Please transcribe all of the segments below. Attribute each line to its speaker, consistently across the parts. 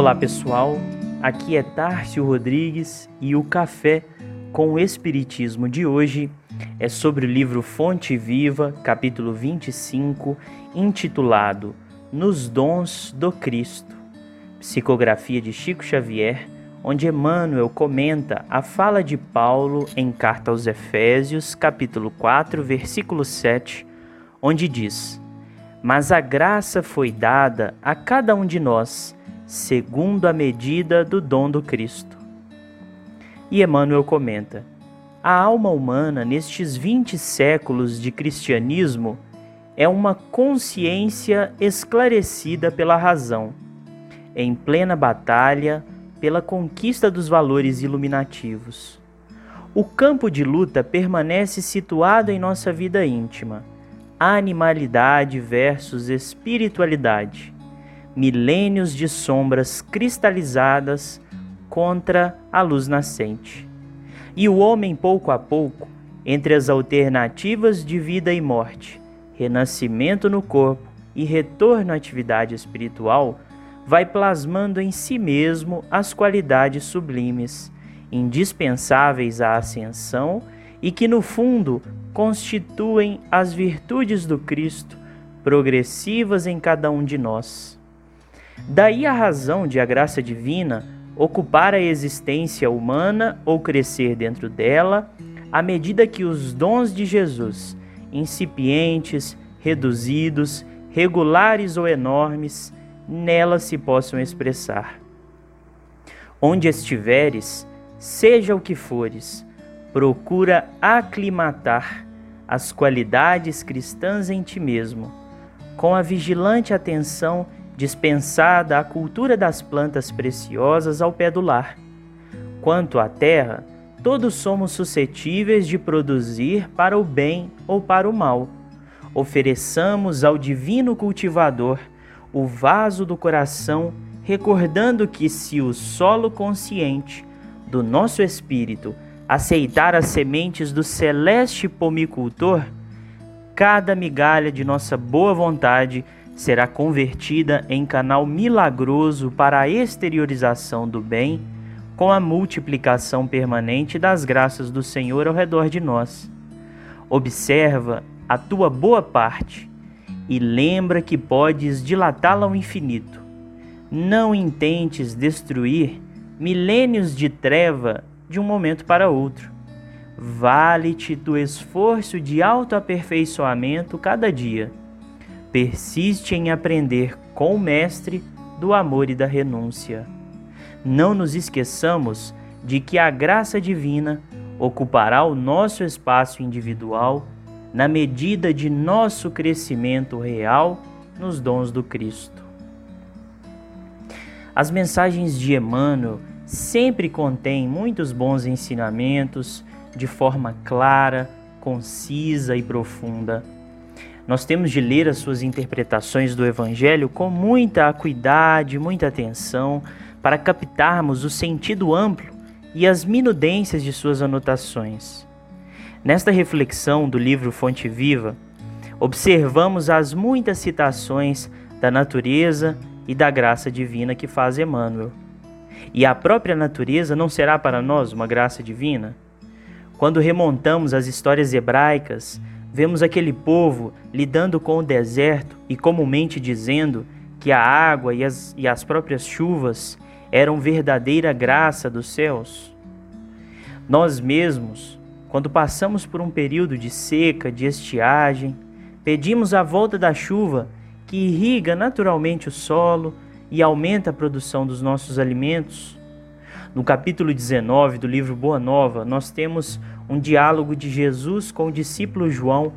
Speaker 1: Olá pessoal, aqui é Tárcio Rodrigues e o Café com o Espiritismo de hoje é sobre o livro Fonte Viva, capítulo 25, intitulado Nos Dons do Cristo, psicografia de Chico Xavier, onde Emmanuel comenta a fala de Paulo em Carta aos Efésios, capítulo 4, versículo 7, onde diz: Mas a graça foi dada a cada um de nós segundo a medida do dom do Cristo. E Emmanuel comenta: a alma humana nestes 20 séculos de cristianismo é uma consciência esclarecida pela razão, em plena batalha pela conquista dos valores iluminativos. O campo de luta permanece situado em nossa vida íntima. Animalidade versus espiritualidade milênios de sombras cristalizadas contra a luz nascente. E o homem, pouco a pouco, entre as alternativas de vida e morte, renascimento no corpo e retorno à atividade espiritual, vai plasmando em si mesmo as qualidades sublimes, indispensáveis à ascensão e que, no fundo, constituem as virtudes do Cristo, progressivas em cada um de nós. Daí a razão de a graça divina ocupar a existência humana ou crescer dentro dela, à medida que os dons de Jesus, incipientes, reduzidos, regulares ou enormes, nela se possam expressar. Onde estiveres, seja o que fores, procura aclimatar as qualidades cristãs em ti mesmo, com a vigilante atenção dispensada a cultura das plantas preciosas ao pé do lar. Quanto à terra, todos somos suscetíveis de produzir para o bem ou para o mal. Ofereçamos ao divino cultivador o vaso do coração, recordando que se o solo consciente do nosso espírito aceitar as sementes do celeste pomicultor, cada migalha de nossa boa vontade será convertida em canal milagroso para a exteriorização do bem, com a multiplicação permanente das graças do Senhor ao redor de nós. Observa a tua boa parte e lembra que podes dilatá-la ao infinito. Não intentes destruir milênios de treva de um momento para outro. Vale-te do esforço de autoaperfeiçoamento cada dia persiste em aprender com o Mestre do amor e da renúncia. Não nos esqueçamos de que a graça divina ocupará o nosso espaço individual na medida de nosso crescimento real nos dons do Cristo. As mensagens de Emmanuel sempre contêm muitos bons ensinamentos de forma clara, concisa e profunda nós temos de ler as suas interpretações do Evangelho com muita acuidade, muita atenção, para captarmos o sentido amplo e as minudências de suas anotações. Nesta reflexão do livro Fonte Viva, observamos as muitas citações da natureza e da graça divina que faz Emmanuel. E a própria natureza não será para nós uma graça divina? Quando remontamos as histórias hebraicas Vemos aquele povo lidando com o deserto e comumente dizendo que a água e as, e as próprias chuvas eram verdadeira graça dos céus. Nós mesmos, quando passamos por um período de seca, de estiagem, pedimos a volta da chuva que irriga naturalmente o solo e aumenta a produção dos nossos alimentos. No capítulo 19 do livro Boa Nova, nós temos um diálogo de Jesus com o discípulo João,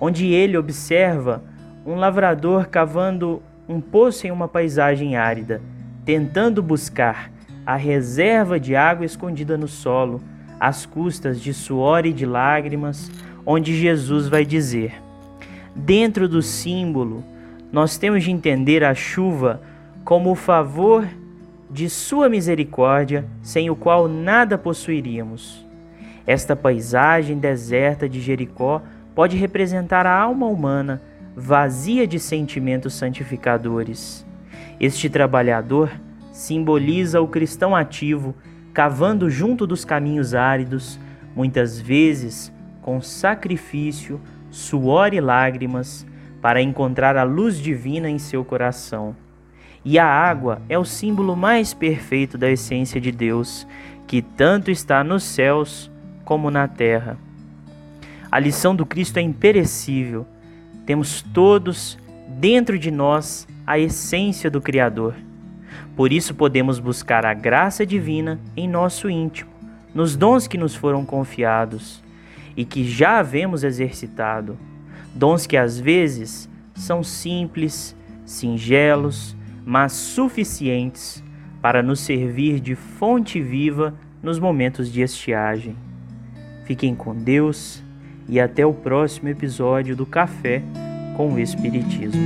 Speaker 1: onde ele observa um lavrador cavando um poço em uma paisagem árida, tentando buscar a reserva de água escondida no solo, às custas de suor e de lágrimas, onde Jesus vai dizer: Dentro do símbolo, nós temos de entender a chuva como o favor de Sua misericórdia, sem o qual nada possuiríamos. Esta paisagem deserta de Jericó pode representar a alma humana vazia de sentimentos santificadores. Este trabalhador simboliza o cristão ativo cavando junto dos caminhos áridos, muitas vezes com sacrifício, suor e lágrimas, para encontrar a luz divina em seu coração. E a água é o símbolo mais perfeito da essência de Deus, que tanto está nos céus como na terra. A lição do Cristo é imperecível. Temos todos dentro de nós a essência do Criador. Por isso podemos buscar a graça divina em nosso íntimo, nos dons que nos foram confiados e que já havemos exercitado. Dons que às vezes são simples, singelos, mas suficientes para nos servir de fonte viva nos momentos de estiagem. Fiquem com Deus e até o próximo episódio do Café com o Espiritismo.